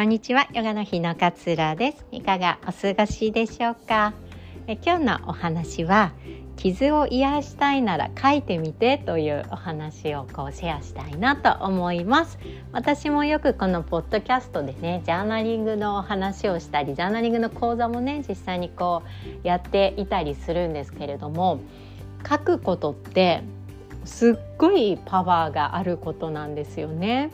こんにちは、ヨガの日の勝浦です。いかがお過ごしでしょうか？え今日のお話は傷を癒したいなら書いてみてというお話をこうシェアしたいなと思います私もよくこのポッドキャストでねジャーナリングの話をしたりジャーナリングの講座もね実際にこうやっていたりするんですけれども書くことってすっごいパワーがあることなんですよね。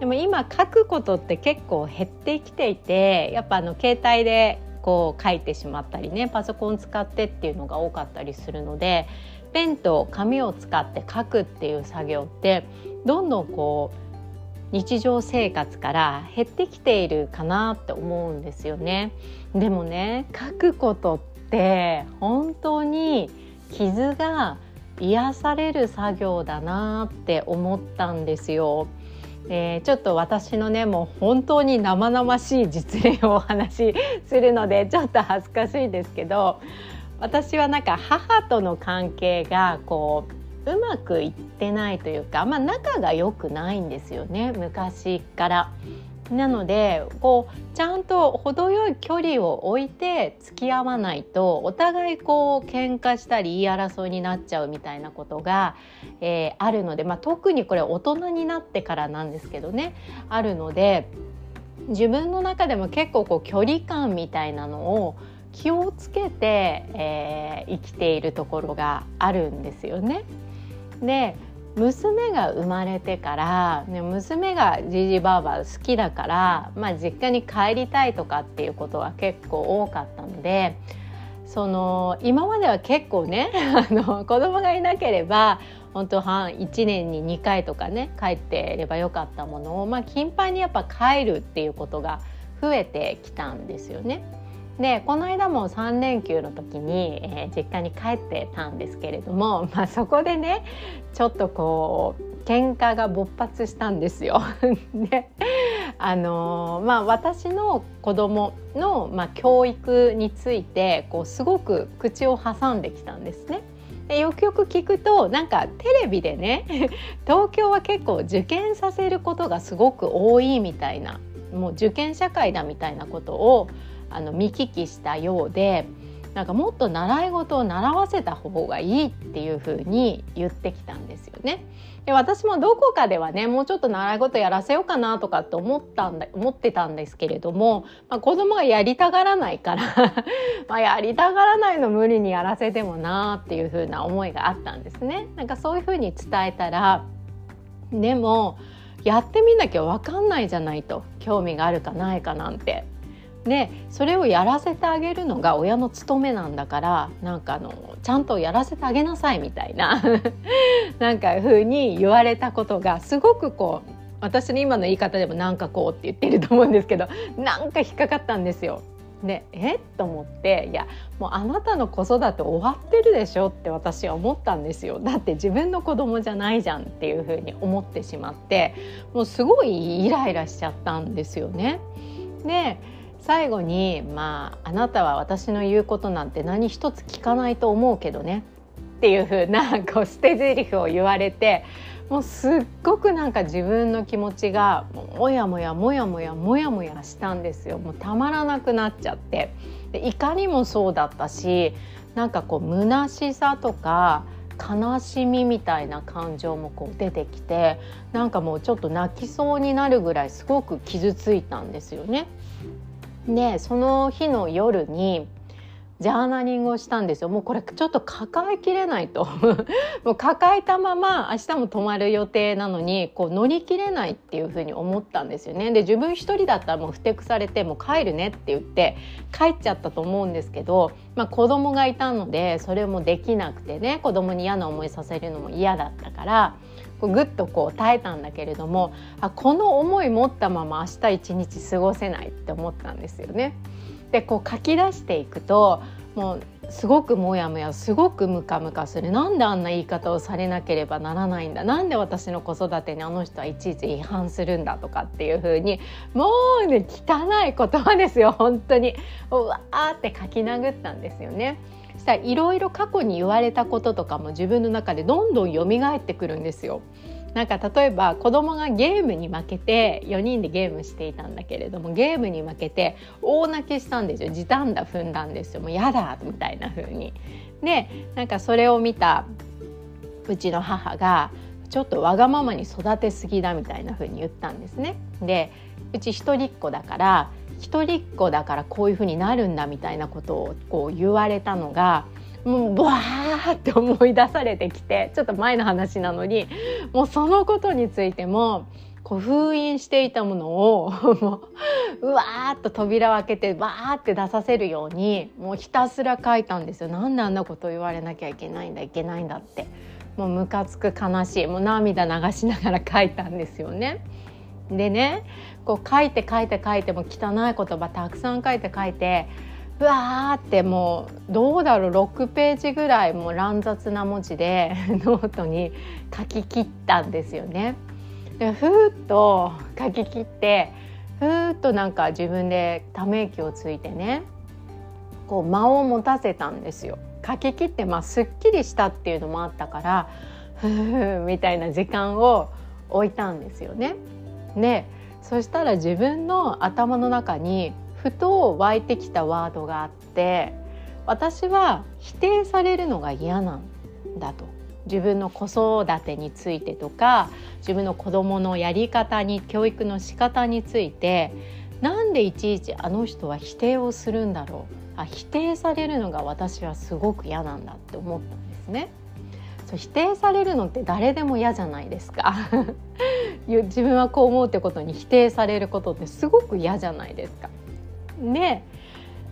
でも今書くことって結構減ってきていてやっぱあの携帯でこう書いてしまったりねパソコン使ってっていうのが多かったりするのでペンと紙を使って書くっていう作業ってどんどんこう日常生活から減ってきているかなって思うんですよね。でもね書くことって本当に傷が癒される作業だなって思ったんですよ。えー、ちょっと私のねもう本当に生々しい実例をお話しするのでちょっと恥ずかしいですけど私はなんか母との関係がこううまくいってないというか、まあ、仲が良くないんですよね昔から。なのでこうちゃんと程よい距離を置いて付き合わないとお互いこう喧嘩したり言い争いになっちゃうみたいなことが、えー、あるので、まあ、特にこれ大人になってからなんですけどねあるので自分の中でも結構こう距離感みたいなのを気をつけて、えー、生きているところがあるんですよね。で娘が生まれてから、ね、娘がじじばあば好きだから、まあ、実家に帰りたいとかっていうことは結構多かったのでその今までは結構ね あの子供がいなければ本当半1年に2回とかね帰ってればよかったものを、まあ、頻繁にやっぱ帰るっていうことが増えてきたんですよね。でこの間も3連休の時に、えー、実家に帰ってたんですけれども、まあ、そこでねちょっとこう喧嘩が勃発したんですよ。であのー、まあ、私の子供のまの、あ、教育についてこうすごく口を挟んできたんですね。でよくよく聞くとなんかテレビでね 東京は結構受験させることがすごく多いみたいなもう受験社会だみたいなことをあの見聞きしたようでなんかもっと習い事を習わせた方がいいっていうふうに言ってきたんですよね。で私もどこかではねもうちょっと習い事やらせようかなとかって思ったんだ思ってたんですけれども、まあ、子供がやりたがらないから まあやりたがらないの無理にやらせてもなっていうふうな思いがあったんですね。なんかそういうふうに伝えたらでもやってみなきゃ分かんないじゃないと興味があるかないかなんてでそれをやらせてあげるのが親の務めなんだからなんかあのちゃんとやらせてあげなさいみたいな なんか風に言われたことがすごくこう私の今の言い方でもなんかこうって言ってると思うんですけどなんか引っかかったんですよ。でえ？っと思っていやもうあなたの子育て終わってるでしょって私は思ったんですよだって自分の子供じゃないじゃんっていうふうに思ってしまってもうすごいイライラしちゃったんですよね。で最後に「まああなたは私の言うことなんて何一つ聞かないと思うけどね」っていう風なこう捨て台詞を言われてもうすっごくなんか自分の気持ちがもやもやもやもやもやもやしたんですよ。もうたまらなくなっちゃって。で怒りもそうだったしなんかこう虚しさとか悲しみみたいな感情もこう出てきてなんかもうちょっと泣きそうになるぐらいすごく傷ついたんですよね。でその日の夜にジャーナリングをしたんですよ。もうこれちょっと抱えきれないと。もう抱えたまま明日も泊まる予定なのにこう乗り切れないっていうふうに思ったんですよね。で自分一人だったらもうふてくされてもう帰るねって言って帰っちゃったと思うんですけど、まあ、子供がいたのでそれもできなくてね子供に嫌な思いさせるのも嫌だったからぐっとこう耐えたんだけれどもあこの思い持ったまま明日一日過ごせないって思ったんですよね。でこう書き出していくともうすごくモヤモヤすごくムカムカするなんであんな言い方をされなければならないんだなんで私の子育てにあの人はいちいち違反するんだとかっていう風にもうね汚い言葉ですよ本当にうわーって書き殴ったんですよね。したらいろいろ過去に言われたこととかも自分の中でどんどん蘇ってくるんですよ。なんか例えば子供がゲームに負けて4人でゲームしていたんだけれどもゲームに負けて大泣きしたんですよ時短だ踏んだんですよもうやだみたいな風に。でなんかそれを見たうちの母がちょっとわがままに育てすぎだみたいな風に言ったんですね。でうち一人っ子だから一人っ子だからこういう風になるんだみたいなことをこう言われたのがもうブワーって思い出されてきてちょっと前の話なのにもうそのことについてもこう封印していたものをもう うわーっと扉を開けてバーって出させるようにもうひたすら書いたんですよ。なんであんなこと言われなきゃいけないんだいけないんだってもうムカつく悲しいもう涙流しながら書いたんですよね。でねこう書いて書いて書いても汚い言葉たくさん書いて書いてわーってもうどうだろう6ページぐらいもう乱雑な文字で ノートに書き切ったんですよね。でふーっと書き切ってふーっとなんか自分でため息をついてねこう間を持たせたんですよ。書き切ってまあすっきりしたっていうのもあったからふーみたいな時間を置いたんですよね。でそしたら自分の頭の中にふと湧いてきたワードがあって私は否定されるのが嫌なんだと自分の子育てについてとか自分の子どものやり方に教育の仕方についてなんでいちいちあの人は否定をするんだろうあ否定されるのが私はすごく嫌なんだって思ったんですね。そう否定されるのって誰でも嫌じゃないですか 自分はこう思うってことに否定されることってすごく嫌じゃないですか。で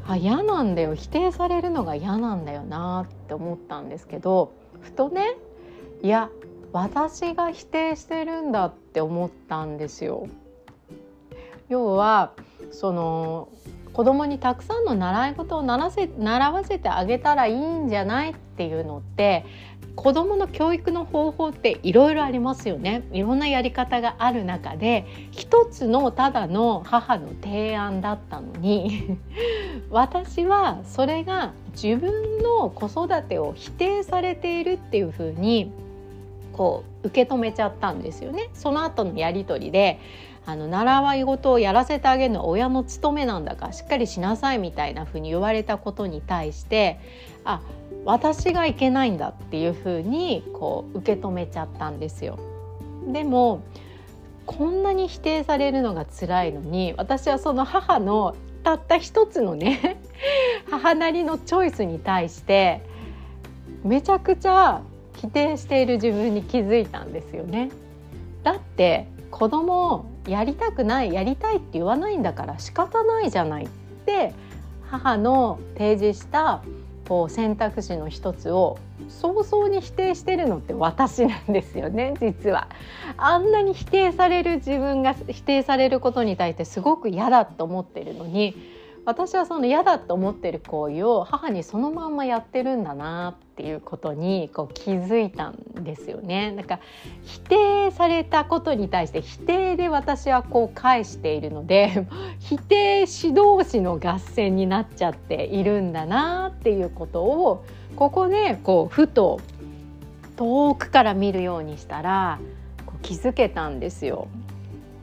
あ嫌なんだよ否定されるのが嫌なんだよなって思ったんですけどふとねいや私が否定してるんだって思ったんですよ。要はその子供にたくさんの習い事を習せ習わせてあげたらいいんじゃないっていうのって子どもの教育の方法っていろいろありますよねいろんなやり方がある中で一つのただの母の提案だったのに 私はそれが自分の子育てを否定されているっていうふうにこう受け止めちゃったんですよね。その後のやり取りであの習わい事をやらせてあげるのは親の務めなんだからしっかりしなさいみたいなふうに言われたことに対してあ私がいけないんだっていうふうにこう受け止めちゃったんですよ。でもこんなに否定されるのが辛いのに私はその母のたった一つのね 母なりのチョイスに対してめちゃくちゃ否定している自分に気づいたんですよね。だって子供やりたくないやりたいって言わないんだから仕方ないじゃないって母の提示したこう選択肢の一つを早々に否定してるのって私なんですよね実は。あんなに否定される自分が否定されることに対してすごく嫌だと思ってるのに私はその嫌だと思ってる行為を母にそのまんまやってるんだなっていうことにこう気づいたんですよね。なんか否定されたことに対して否定で私はこう返しているので 否定指導士の合戦になっちゃっているんだなっていうことをここでこうふと遠くから見るようにしたらこう気づけたんですよ。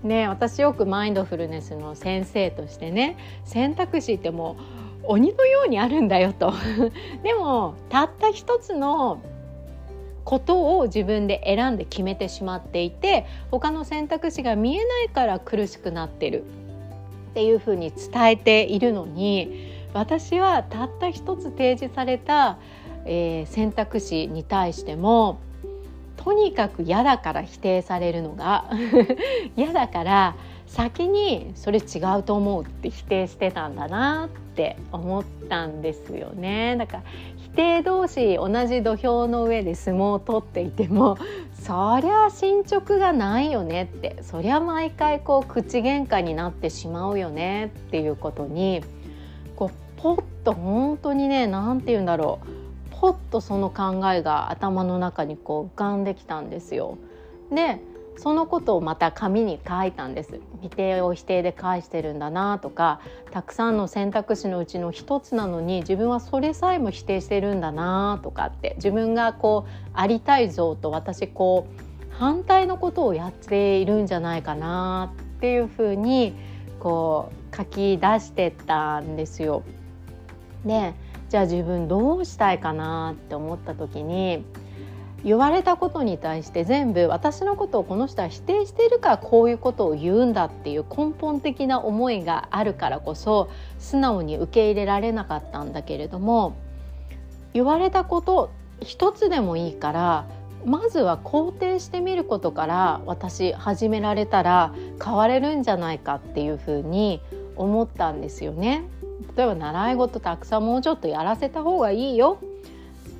ね、私よくマインドフルネスの先生としてね選択肢ってもう鬼のようにあるんだよと。でもたった一つのことを自分で選んで決めてしまっていて他の選択肢が見えないから苦しくなってる。っていうふうに伝えているのに私はたった一つ提示された、えー、選択肢に対してもとにかく嫌だから否定されるのが 嫌だから先にそれ違うと思うって否定してたんだなって思ったんですよね。だから否定同士同じ土俵の上で相撲を取っていても そりゃ進捗がないよねってそりゃ毎回こう口喧嘩になってしまうよねっていうことにこうポッと本当にね何て言うんだろうほっとその考えが頭の中にこう浮かんできたんですよ。でそのことをまた紙に書いたんです否定を否定で返してるんだなとかたくさんの選択肢のうちの一つなのに自分はそれさえも否定してるんだなとかって自分がこうありたい像と私こう反対のことをやっているんじゃないかなっていうふうにこう書き出してったんですよ。でじゃあ自分どうしたいかなって思った時に言われたことに対して全部私のことをこの人は否定しているからこういうことを言うんだっていう根本的な思いがあるからこそ素直に受け入れられなかったんだけれども言われたこと一つでもいいからまずは肯定してみることから私始められたら変われるんじゃないかっていうふうに思ったんですよね。例えば習い事たくさんもうちょっとやらせた方がいいよ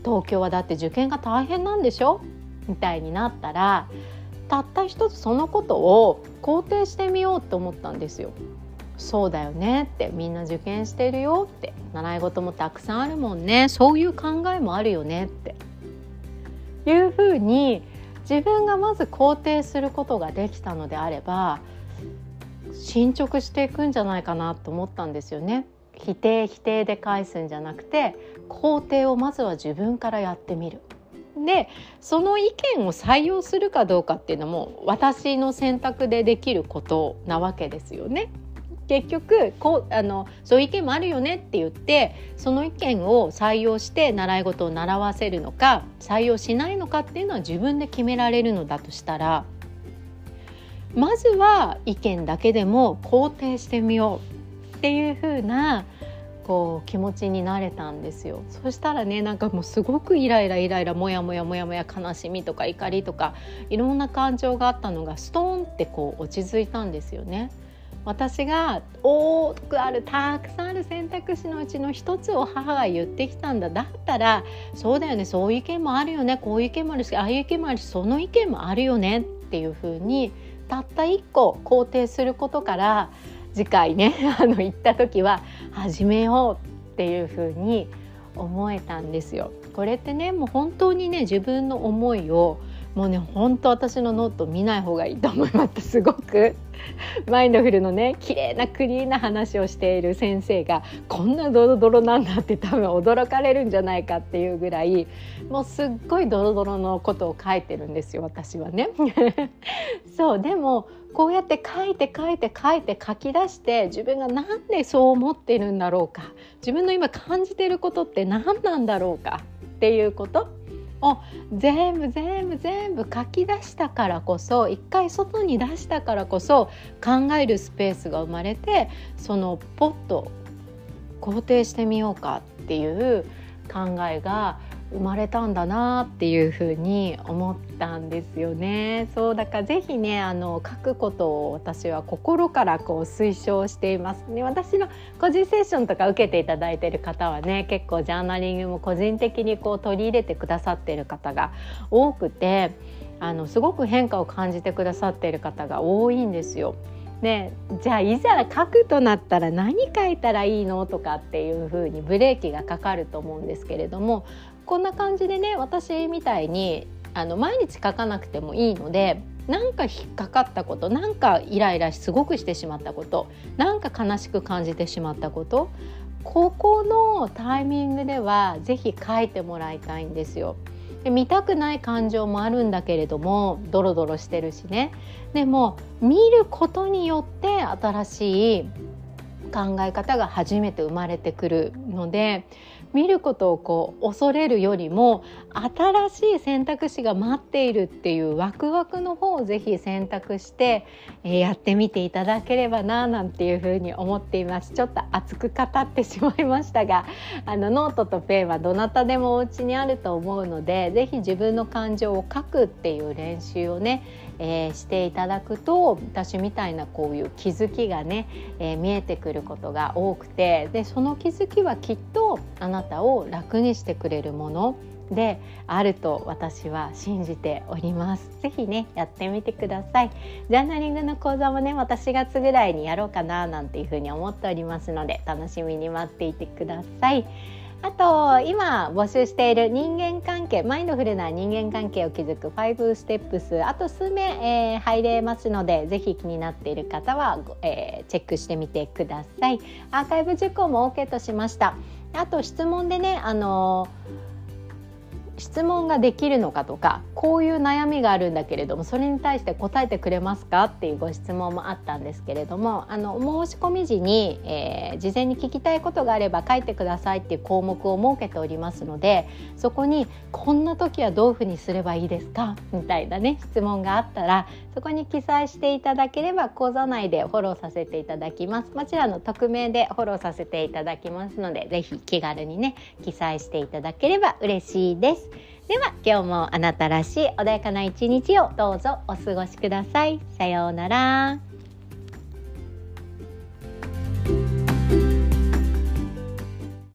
東京はだって受験が大変なんでしょ？みたいになったらたった一つそのことを肯定してみようと思ったんですよ。そうだよねってみんな受験してるよって習い事もたくさんあるもんねそういう考えもあるよねっていうふうに自分がまず肯定することができたのであれば進捗していくんじゃないかなと思ったんですよね。否定否定で返すんじゃなくて肯定をまずは自分からやってみる。でその意見を採用するかどうかっていうのも私の選択でできることなわけですよね。結局こうあのそういう意見もあるよねって言ってその意見を採用して習い事を習わせるのか採用しないのかっていうのは自分で決められるのだとしたらまずは意見だけでも肯定してみようっていう風なこう気持ちになれたんですよそしたらねなんかもうすごくイライライライラモヤモヤモヤモヤ悲しみとか怒りとかいろんな感情があったのがストーンってこう落ち着いたんですよね。私が多くあるたくさんある選択肢のうちの一つを母が言ってきたんだだったらそうだよねそういう意見もあるよねこういう意見もあるしああいう意見もあるしその意見もあるよねっていうふうにたった一個肯定することから次回ね あの行った時は始めようっていうふうに思えたんですよ。これってねもう本当にね自分の思いをもうね本当私のノート見ない方がいいと思いますすごく マインドフルのね綺麗なクリーンな話をしている先生がこんなドロドロなんだって多分驚かれるんじゃないかっていうぐらいもうすっごいドロドロのことを書いてるんですよ私はね。そうでもこうやって書いて書いて書いて書き出して自分が何でそう思ってるんだろうか。自分の今感じてることって何なんだろうか。っていうこと。を全部全部全部書き出したからこそ一回外に出したからこそ考えるスペースが生まれてそのポッと肯定してみようかっていう考えが生まれたんだなっていうふうに思ったんですよね。そうだからぜひねあの書くことを私は心からこう推奨しています。ね、私の個人セッションとか受けていただいている方はね結構ジャーナリングも個人的にこう取り入れてくださっている方が多くてあのすごく変化を感じてくださっている方が多いんですよ。でじゃあいざ書くとなったら何書いたらいいのとかっていうふうにブレーキがかかると思うんですけれどもこんな感じでね私みたいにあの毎日書かなくてもいいのでなんか引っかかったことなんかイライラしすごくしてしまったことなんか悲しく感じてしまったことここのタイミングでは是非書いてもらいたいんですよ。で見たくない感情もあるんだけれどもドロドロしてるしねでも見ることによって新しい考え方が初めて生まれてくるので見ることをこう恐れるよりも新しい選択肢が待っているっていうワクワクの方をぜひ選択して、やってみていただければななんていうふうに思っています。ちょっと熱く語ってしまいましたが あのノートとペンはどなたでもお家にあると思うのでぜひ自分の感情を書くっていう練習をねえー、していただくと私みたいなこういう気づきがね、えー、見えてくることが多くてでその気づきはきっとあなたを楽にしてくれるもの。であると私は信じております。ぜひねやってみてください。ジャーナリングの講座もねまた4月ぐらいにやろうかななんていうふうに思っておりますので楽しみに待っていてください。あと今募集している人間関係マインドフルな人間関係を築く5ステップスあと数名、えー、入れますのでぜひ気になっている方は、えー、チェックしてみてくださいアーカイブ受講も OK としましたあと質問でねあの質問ができるのかとかこういう悩みがあるんだけれどもそれに対して答えてくれますかっていうご質問もあったんですけれどもあの申し込み時に、えー、事前に聞きたいことがあれば書いてくださいっていう項目を設けておりますのでそこに「こんな時はどういうふうにすればいいですか?」みたいなね質問があったらそこに記載していただければ講座内でフォローさせていただきます。もちろん匿名でフォローさせていただきますので是非気軽にね記載していただければ嬉しいです。では今日もあなたらしい穏やかな一日をどうぞお過ごしください。さようなら。